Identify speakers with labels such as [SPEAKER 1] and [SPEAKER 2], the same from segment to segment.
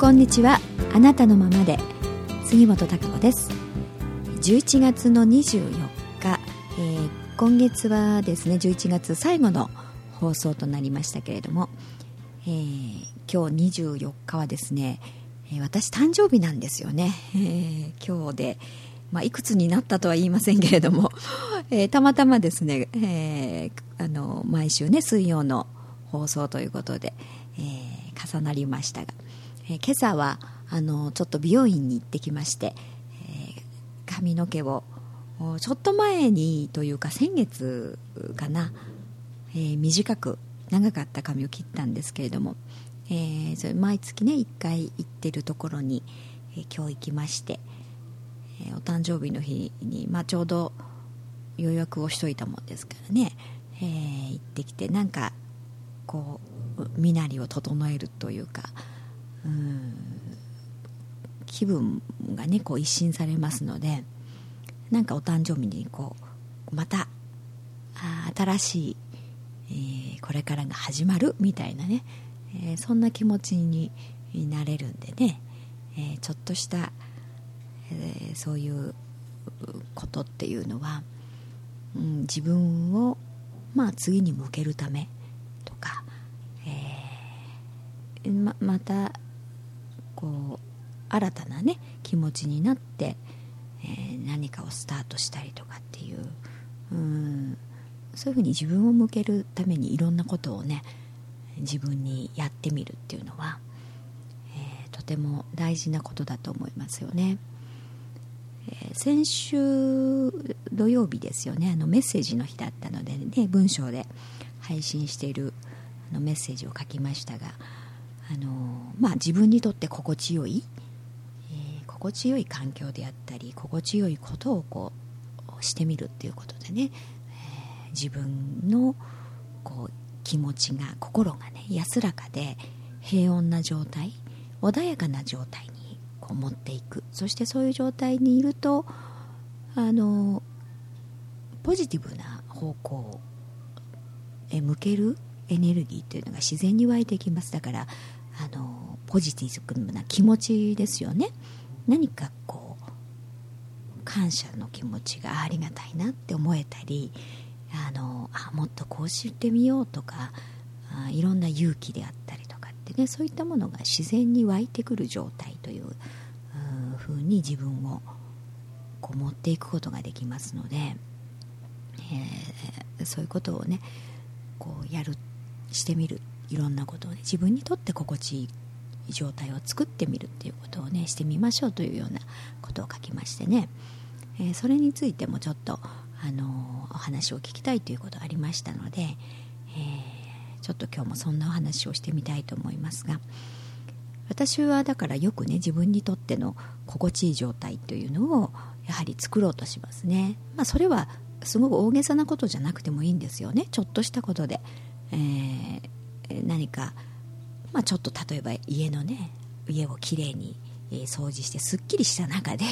[SPEAKER 1] こんにちは。あなたのままで。杉本孝子です。11月の24日、えー、今月はですね11月最後の放送となりましたけれども、えー、今日24日はですね、私誕生日なんですよね、えー、今日で、まあ、いくつになったとは言いませんけれども、えたまたまですね、えあの毎週ね水曜の放送ということで、え重なりましたが、え今朝はあのちょっと美容院に行ってきまして、え髪の毛をちょっと前にというか先月かな、えー、短く長かった髪を切ったんですけれども、えー、それ毎月ね1回行ってるところに、えー、今日行きまして、えお誕生日の日に、まあ、ちょうど予約をしといたもんですからね、え行ってきてなんかこう身なりを整えるというかうん。気分がねこう一新されますのでなんかお誕生日にこうまた新しい、えー、これからが始まるみたいなね、えー、そんな気持ちになれるんでね、えー、ちょっとした、えそういうことっていうのは、うん、自分を、まあ、次に向けるためとか、えままたこう新たなね気持ちになって、えー、何かをスタートしたりとかっていううんそういうふうに自分を向けるためにいろんなことをね自分にやってみるっていうのは、えー、とても大事なことだと思いますよね。え、先週土曜日ですよねあのメッセージの日だったのでね文章で配信しているあのメッセージを書きましたが、あのまあ、自分にとって心地よいえ心地よい環境であったり心地よいことをこうしてみるっていうことでね、えー、自分のこう気持ちが心がね安らかで平穏な状態穏やかな状態にこう持っていく。そしてそういう状態にいるとあのポジティブな方向へ向けるエネルギーというのが自然に湧いてきます。だからあのポジティブな気持ちですよね。何かこう感謝の気持ちがありがたいなって思えたりあのあもっとこうしてみようとかあいろんな勇気であったりとかってねそういったものが自然に湧いてくる状態というふうに自分をこう持っていくことができますので、えー、そういうことをねこうやるしてみるいろんなことをね自分にとって心地いい状態を作ってみるっていうことをねしてみましょうというようなことを書きましてね、えー、それについてもちょっと、あのー、お話を聞きたいということがありましたので、えー、ちょっと今日もそんなお話をしてみたいと思いますが私はだからよくね自分にとっての心地いい状態というのをやはり作ろうとしますね、まあ、それはすごく大げさなことじゃなくてもいいんですよね。ちょっとしたことで、えー、何かまあ、ちょっと例えば家のね家をきれいに掃除してすっきりした中で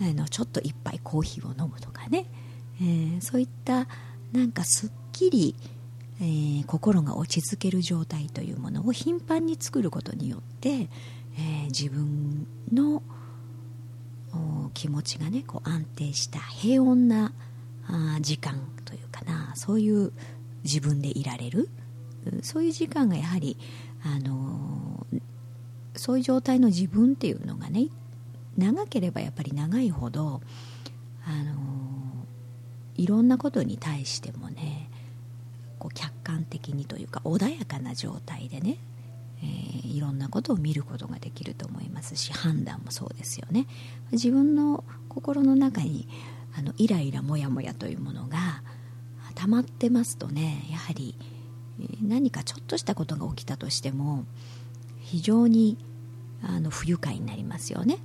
[SPEAKER 1] あのちょっと一杯コーヒーを飲むとかね、えー、そういったなんかすっきり、えー、心が落ち着ける状態というものを頻繁に作ることによって、え、自分の気持ちがねこう安定した平穏なあ時間というかなそういう自分でいられる。そういう時間がやはりあのそういう状態の自分っていうのがね長ければやっぱり長いほどあのいろんなことに対してもねこう客観的にというか穏やかな状態でね、えー、いろんなことを見ることができると思いますし判断もそうですよね。自分の心の中にあのイライラモヤモヤというものが溜まってますとねやはり何かちょっとしたことが起きたとしても非常にあの不愉快になりますよね。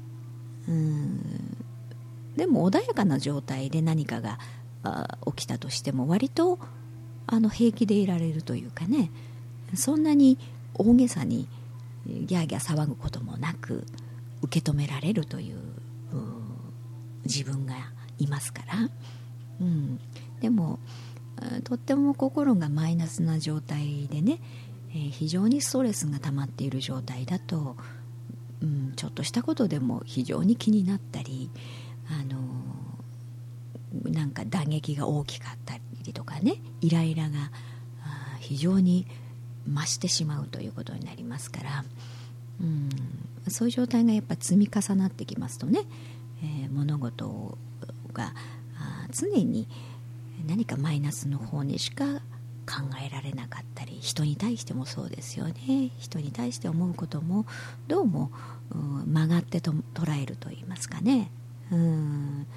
[SPEAKER 1] うん。でも穏やかな状態で何かが起きたとしても割とあの平気でいられるというかね。そんなに大げさにギャーギャー騒ぐこともなく受け止められるという自分がいますから、うん、でもとっても心がマイナスな状態でね、えー、非常にストレスが溜まっている状態だとうん、ちょっとしたことでも非常に気になったりあのなんか打撃が大きかったりとかねイライラが非常に増してしまうということになりますから、うん、そういう状態がやっぱ積み重なってきますとね、えー、物事が常に何かマイナスの方にしか考えられなかったり人に対してもそうですよね。人に対して思うこともどうも、曲がってと捉えると言いますかね。うん。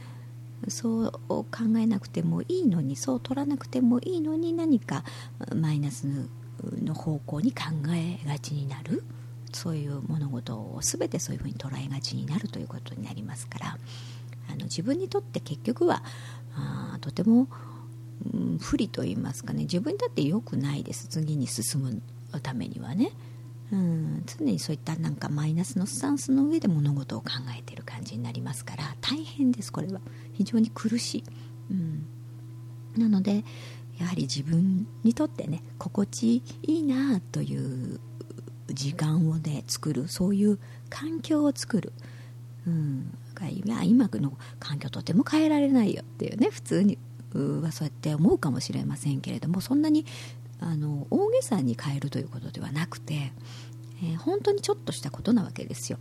[SPEAKER 1] そう考えなくてもいいのにそう取らなくてもいいのに何かマイナスの方向に考えがちになる。そういう物事を全てそういうふうに捉えがちになるということになりますから。あの自分にとって結局はあとても、不利と言いますかね。自分にとって良くないです。次に進むためにはね。うん、常にそういったなんかマイナスのスタンスの上で物事を考えてる感じになりますから。大変ですこれは。非常に苦しい、うん、なのでやはり自分にとってね心地いいなという時間をね作る。そういう環境を作る、うん、今今の環境とても変えられないよっていうね普通に。はそうやって思うかもしれませんけれどもそんなにあの大げさに変えるということではなくて、えー、本当にちょっとしたことなわけですよ。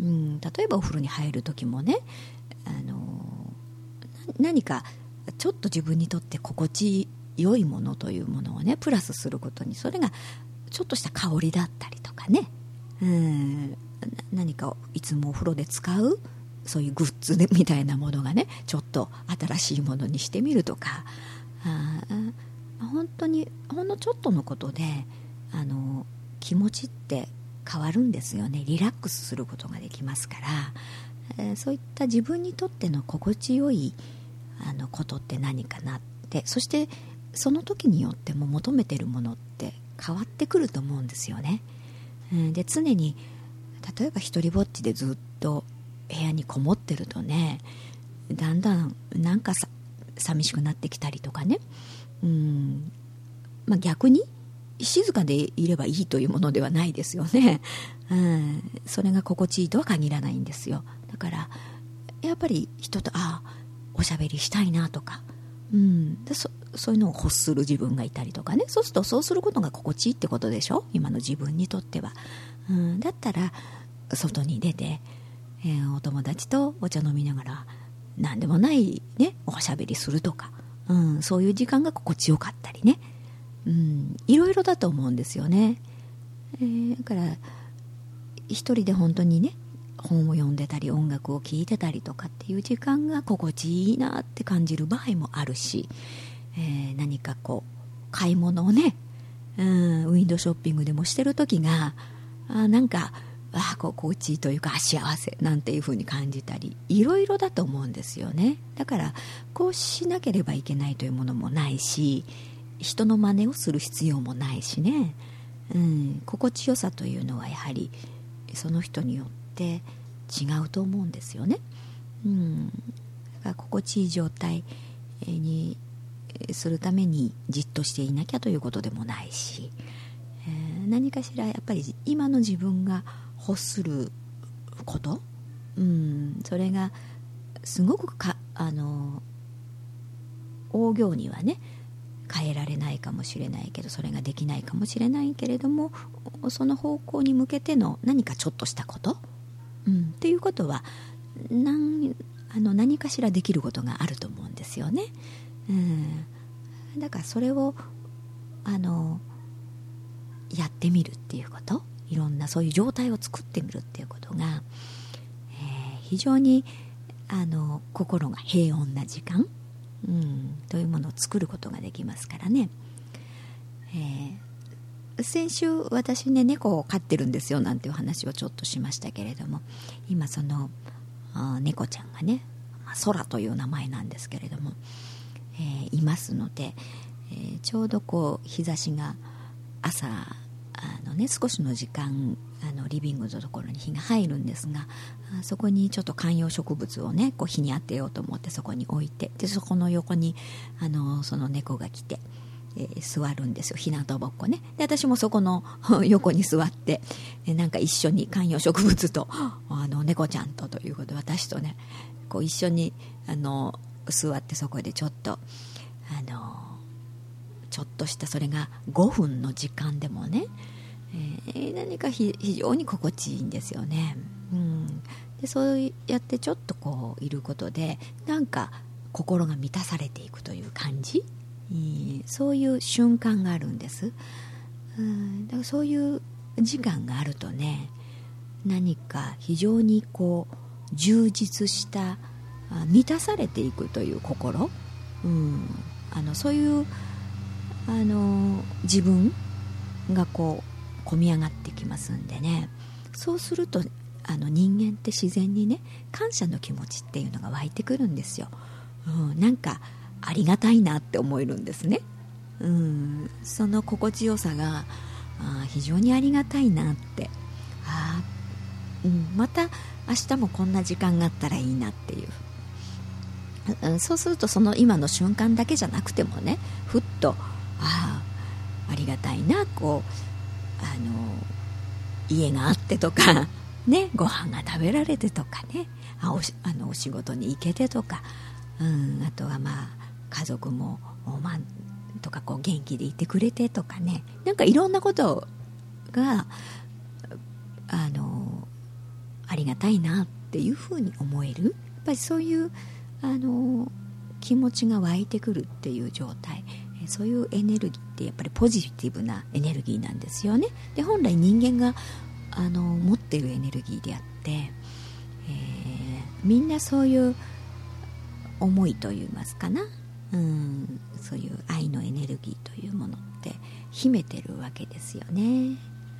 [SPEAKER 1] うん、例えばお風呂に入る時もね、あの何かちょっと自分にとって心地良いものというものをねプラスすることにそれがちょっとした香りだったりとかねうん何かいつもお風呂で使うそういうグッズみたいなものがねちょっと新しいものにしてみるとか。あ本当にほんのちょっとのことであの気持ちって変わるんですよね。リラックスすることができますから、えー、そういった自分にとっての心地よいあのことって何かなって。そしてその時によっても求めてるものって変わってくると思うんですよね、で常に例えば一人ぼっちでずっと部屋にこもってるとねだんだんなんかさ寂しくなってきたりとかね。うん。まあ、逆に静かでいればいいというものではないですよね、うん、それが心地いいとは限らないんですよ。だからやっぱり人とああおしゃべりしたいなとか、うん、でそそういうのを欲する自分がいたりとかね。そうするとそうすることが心地いいってことでしょ？今の自分にとっては、うん、だったら外に出て、えー、お友達とお茶飲みながら何でもないねおしゃべりするとかうん、そういう時間が心地よかったりね、うん、いろいろだと思うんですよね、えー、だから一人で本当にね本を読んでたり音楽を聴いてたりとかっていう時間が心地いいなって感じる場合もあるし、えー、何かこう買い物をね、うん、ウィンドウショッピングでもしてる時があなんかあ心地いいというか幸せなんていう風に感じたりいろいろだと思うんですよね。だからこうしなければいけないというものもないし人の真似をする必要もないしね、うん、心地よさというのはやはりその人によって違うと思うんですよね、うん、だから心地いい状態にするためにじっとしていなきゃということでもないし、えー、何かしらやっぱり今の自分が欲すること、うん、それがすごくかあの大行にはね変えられないかもしれないけどそれができないかもしれないけれどもその方向に向けての何かちょっとしたこと、うん、っていうことは何あの何かしらできることがあると思うんですよね。うん、だからそれをあのやってみるっていうこと。いろんなそういう状態を作ってみるっていうことが、えー、非常にあの心が平穏な時間、うん、というものを作ることができますからね、えー、先週私ね猫を飼ってるんですよなんていう話をちょっとしましたけれども。今その猫ちゃんがね空という名前なんですけれども、えー、いますので、えー、ちょうどこう日差しが朝あの、ね、少しの時間あのリビングのところに日が入るんですがそこにちょっと観葉植物をねこう日に当てようと思ってそこに置いてでそこの横にあのその猫が来てえー、座るんですよ。日向ぼっこね。で私もそこの 横に座って、え、なんか一緒に観葉植物とあの猫ちゃんとということで私とねこう一緒にあの座ってそこでちょっとちょっとしたそれが5分の時間でもね、えー、何か非常に心地いいんですよね、うん、でそうやってちょっとこういることでなんか心が満たされていくという感じ、えー、そういう瞬間があるんです、うん、だからそういう時間があるとね何か非常にこう充実した満たされていくという心、うん、あのそういうあの自分がこう込み上がってきますんでね。そうするとあの人間って自然にね感謝の気持ちっていうのが湧いてくるんですよ、うん、なんかありがたいなって思えるんですね、うん、その心地よさがあ非常にありがたいなって。あ、うん、また明日もこんな時間があったらいいなっていう。うんそうするとその今の瞬間だけじゃなくてもねふっとああありがたいなこうあの家があってとかねご飯が食べられてとかねあおあのお仕事に行けてとか、うん、あとはまあ家族もおまあとかこう元気でいてくれてとかねなんかいろんなことがあのありがたいなっていうふうに思える。やっぱりそういうあの気持ちが湧いてくるっていう状態。そういうエネルギーってやっぱりポジティブなエネルギーなんですよね。で本来人間があの持っているエネルギーであって、えー、みんなそういう思いといいますかな、うん、そういう愛のエネルギーというものって秘めてるわけですよね、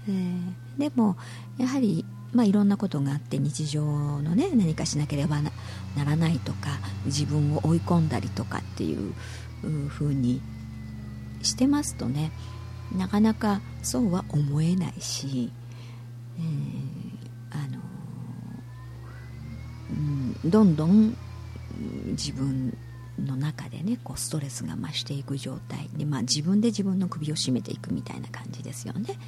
[SPEAKER 1] えー、でもやはりまあ、いろんなことがあって日常のね何かしなければならないとか自分を追い込んだりとかっていうふうにしてますとねなかなかそうは思えないし、えー、あのうん、どんどん自分の中でねこうストレスが増していく状態で、まあ、自分で自分の首を絞めていくみたいな感じですよね。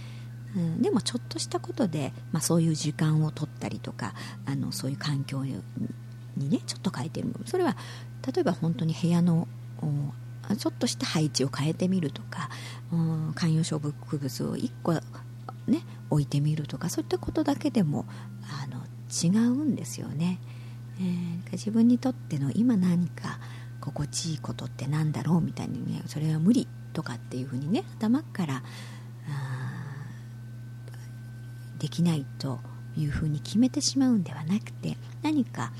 [SPEAKER 1] うん、でもちょっとしたことで、まあ、そういう時間を取ったりとかあのそういう環境にねちょっと変えてみるそれは例えば本当に部屋のちょっとした配置を変えてみるとか、うん、観葉植物を1個、ね、置いてみるとかそういったことだけでもあの違うんですよね、えー、自分にとっての今何か心地いいことって何だろうみたいにねそれは無理とかっていうふうにね頭からできないというふうに決めてしまうんではなくて何か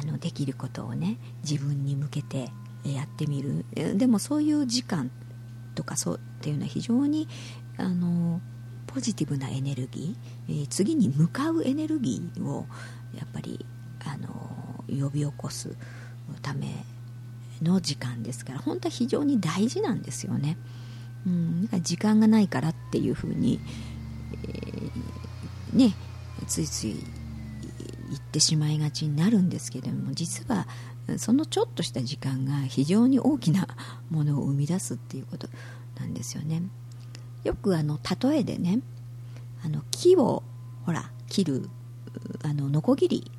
[SPEAKER 1] あのできることをね自分に向けてやってみるでもそういう時間とかそうっていうのは非常にあのポジティブなエネルギー、え、次に向かうエネルギーをやっぱりあの呼び起こすための時間ですから本当は非常に大事なんですよね。うん、時間がないからっていうふうに、えー、ねついつい言ってしまいがちになるんですけれども実はそのちょっとした時間が非常に大きなものを生み出すっていうことなんですよね。よくあの例えでねあの木をほら切るあのノコギリ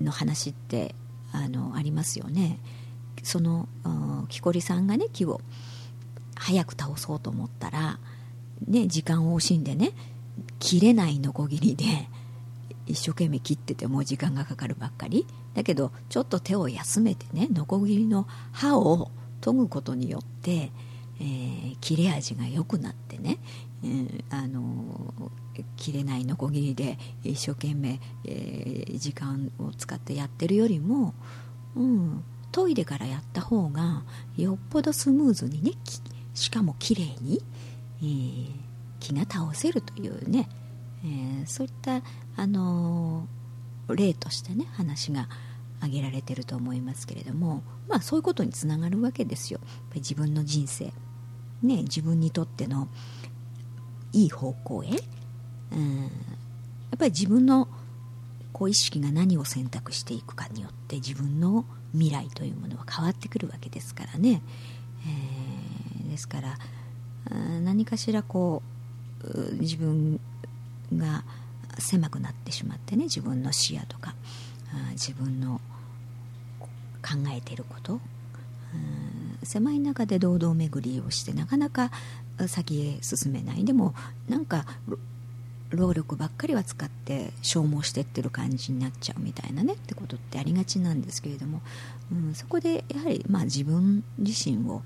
[SPEAKER 1] の話ってあのありますよね。その木こりさんがね木を早く倒そうと思ったら、ね、時間を惜しんでね切れないノコギリで一生懸命切っててもう時間がかかるばっかり。だけどちょっと手を休めてねノコギリの刃を研ぐことによって、えー、切れ味が良くなってね、えー、あの切れないノコギリで一生懸命、えー、時間を使ってやってるよりも、うん、トイレからやった方がよっぽどスムーズにねしかも綺麗に、えー、気が倒せるというね、えー、そういった、あのー、例としてね話が挙げられてると思いますけれども、まあ、そういうことにつながるわけですよ。自分の人生、ね、自分にとってのいい方向へ、うん、やっぱり自分のこう意識が何を選択していくかによって自分の未来というものは変わってくるわけですからね、えー、ですから何かしらこう自分が狭くなってしまってね自分の視野とか自分の考えていること狭い中で堂々巡りをしてなかなか先へ進めない。でもなんか労力ばっかりは使って消耗してってる感じになっちゃうみたいなねってことってありがちなんですけれども、うん、そこでやはり、まあ、自分自身を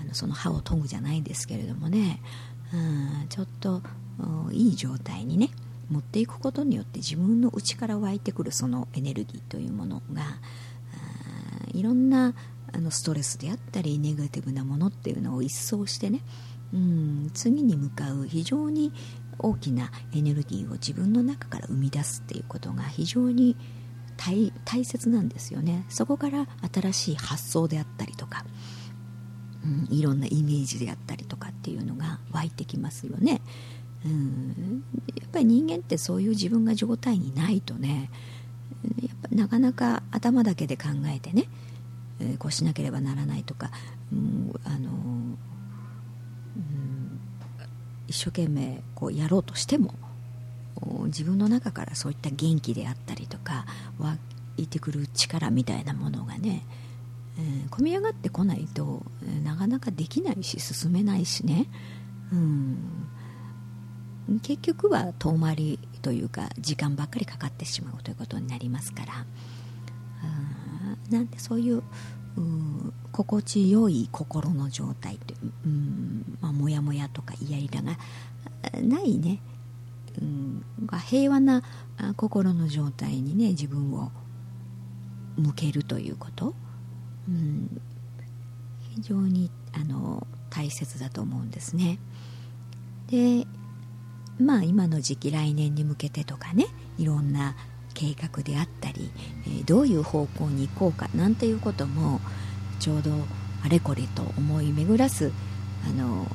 [SPEAKER 1] あのその歯を研ぐじゃないですけれどもね、うん、ちょっといい状態にね持っていくことによって自分の内から湧いてくるそのエネルギーというものがいろんなあのストレスであったりネガティブなものっていうのを一掃してねうん次に向かう非常に大きなエネルギーを自分の中から生み出すっていうことが非常に大切なんですよね。そこから新しい発想であったりとか、うん、いろんなイメージであったりとかっていうのが湧いてきますよね、うん、やっぱり人間ってそういう自分が状態にないとねやっぱなかなか頭だけで考えてね、えー、こうしなければならないとか、うん、あの一生懸命こうやろうとしても自分の中からそういった元気であったりとか湧いてくる力みたいなものがね、えー、込み上がってこないとなかなかできないし進めないしね、うん、結局は遠回りというか時間ばっかりかかってしまうということになりますから、うん、なんでそういう心地よい心の状態という、うんまあ、もやもやとか嫌々がないね、うん、平和な心の状態にね自分を向けるということ、うん、非常にあの大切だと思うんですね。でまあ今の時期来年に向けてとかねいろんな計画であったり、えー、どういう方向に行こうかなんていうこともちょうどあれこれと思い巡らすあの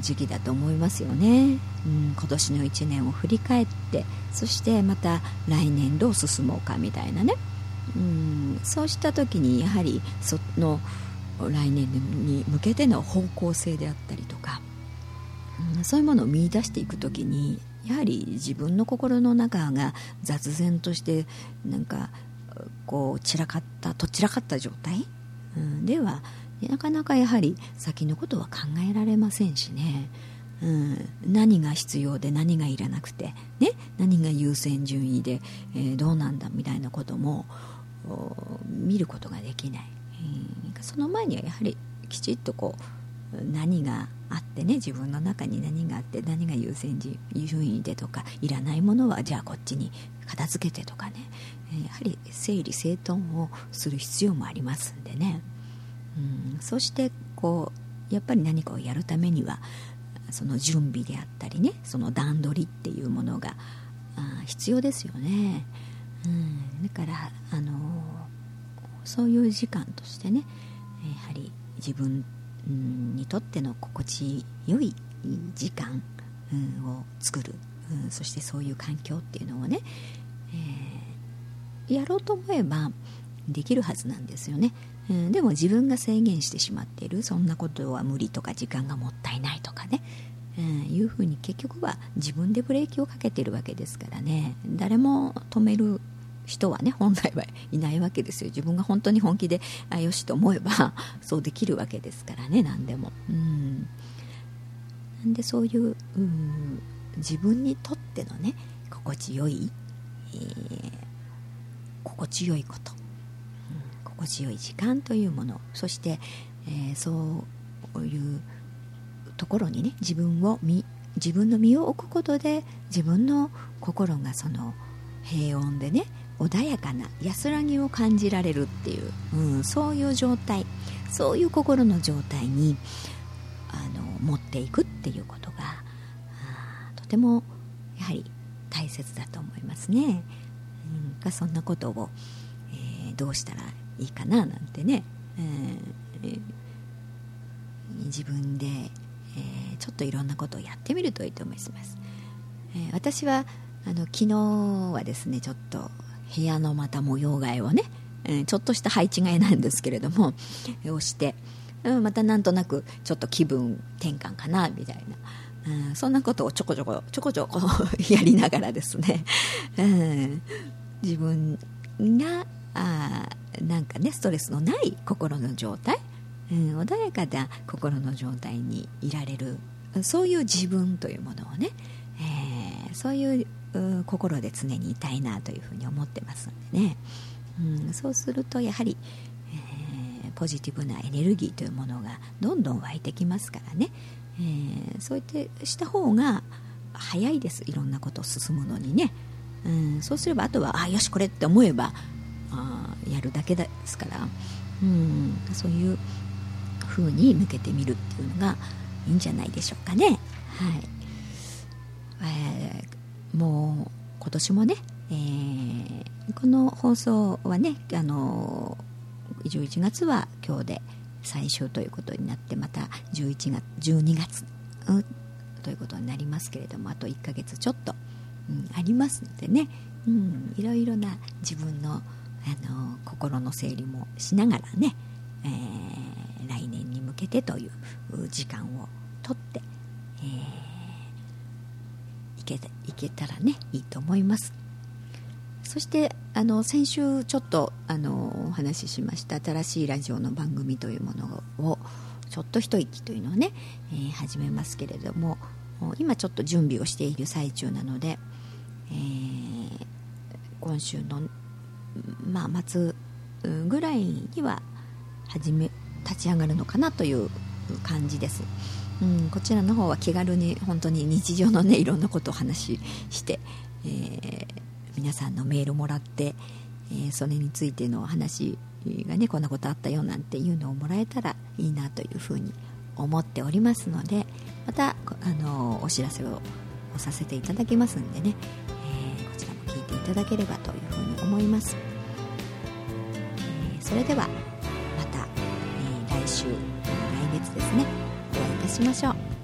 [SPEAKER 1] 時期だと思いますよね、うん、今年の1年を振り返ってそしてまた来年どう進もうかみたいなね、うん、そうした時にやはりその来年に向けての方向性であったりとか、うん、そういうものを見出していく時にやはり自分の心の中が雑然としてなんかこう散らかったと散らかった状態、うん、ではなかなかやはり先のことは考えられませんしね、うん、何が必要で何がいらなくて、ね、何が優先順位で、えー、どうなんだみたいなことも見ることができない、うん、その前にはやはりきちっとこう何があってね自分の中に何があって何が優先順位でとかいらないものはじゃあこっちに片付けてとかね。やはり整理整頓をする必要もありますんでね、うん、そしてこうやっぱり何かをやるためにはその準備であったりねその段取りっていうものが必要ですよね、うん、だからあのそういう時間としてねやはり自分にとっての心地よい時間、を作る、そしてそういう環境っていうのをね、えー、やろうと思えばできるはずなんですよね、うん、でも自分が制限してしまっているそんなことは無理とか時間がもったいないとかね、うん、いうふうに結局は自分でブレーキをかけてるわけですからね。誰も止める人はね本来はいないわけですよ。自分が本当に本気であよしと思えば そうできるわけですからね何でも。うん。なんでそういうう自分にとってのね心地よい、えー、心地よいこと、うん、心地よい時間というもの。そして、えー、そういうところにね自分を身自分の身を置くことで自分の心がその平穏でね穏やかな安らぎを感じられるっていう、うん、そういう状態そういう心の状態にあの持っていくっていうことがとてもやはり大切だと思いますね。うん、そんなことを、えー、どうしたらいいかななんてね、えー、自分で、えー、ちょっといろんなことをやってみるといいと思います。え私はあの昨日はですねちょっと部屋のまた模様替えをね、えちょっとした配置替えなんですけれども をしてうん、またなんとなくちょっと気分転換かなみたいな、うん、そんなことをちょこちょこちょこちょこ やりながらですね、うん、自分があなんかねストレスのない心の状態、うん、穏やかな心の状態にいられる。そういう自分というものをね、えー、そういう心で常にいたいなというふうに思ってますのでね、うん、そうするとやはり、えー、ポジティブなエネルギーというものがどんどん湧いてきますからね、えー、そうやってした方が早いです。いろんなことを進むのにね、うん、そうすればあとはあよしこれって思えばあやるだけですから、うん、そういう風に向けてみるっていうのがいいんじゃないでしょうかね。はい。えー、もう今年もね、えー、この放送はねあの11月は今日で最終ということになってまた11月12月、うん、ということになりますけれどもあと1ヶ月ちょっと、うん、ありますのでね、うん、いろいろな自分のあの心の整理もしながらね、えー、来年に向けてという時間をとって、えー、いけいけたらねいいと思います。そしてあの先週ちょっとあのお話ししました新しいラジオの番組というものをちょっと一息というのをね、えー、始めますけれども今ちょっと準備をしている最中なので、えー、今週のまあ、末ぐらいには始め立ち上がるのかなという感じです、うん、こちらの方は気軽に本当に日常のねいろんなことを話しして、えー、皆さんのメールもらって、えー、それについての話がねこんなことあったよなんていうのをもらえたらいいなというふうに思っておりますのでまたあのお知らせをさせていただきますんでね、えー、こちらも聞いていただければというふうに思います、えー、それではまた、え、来週来月ですね。しましょう。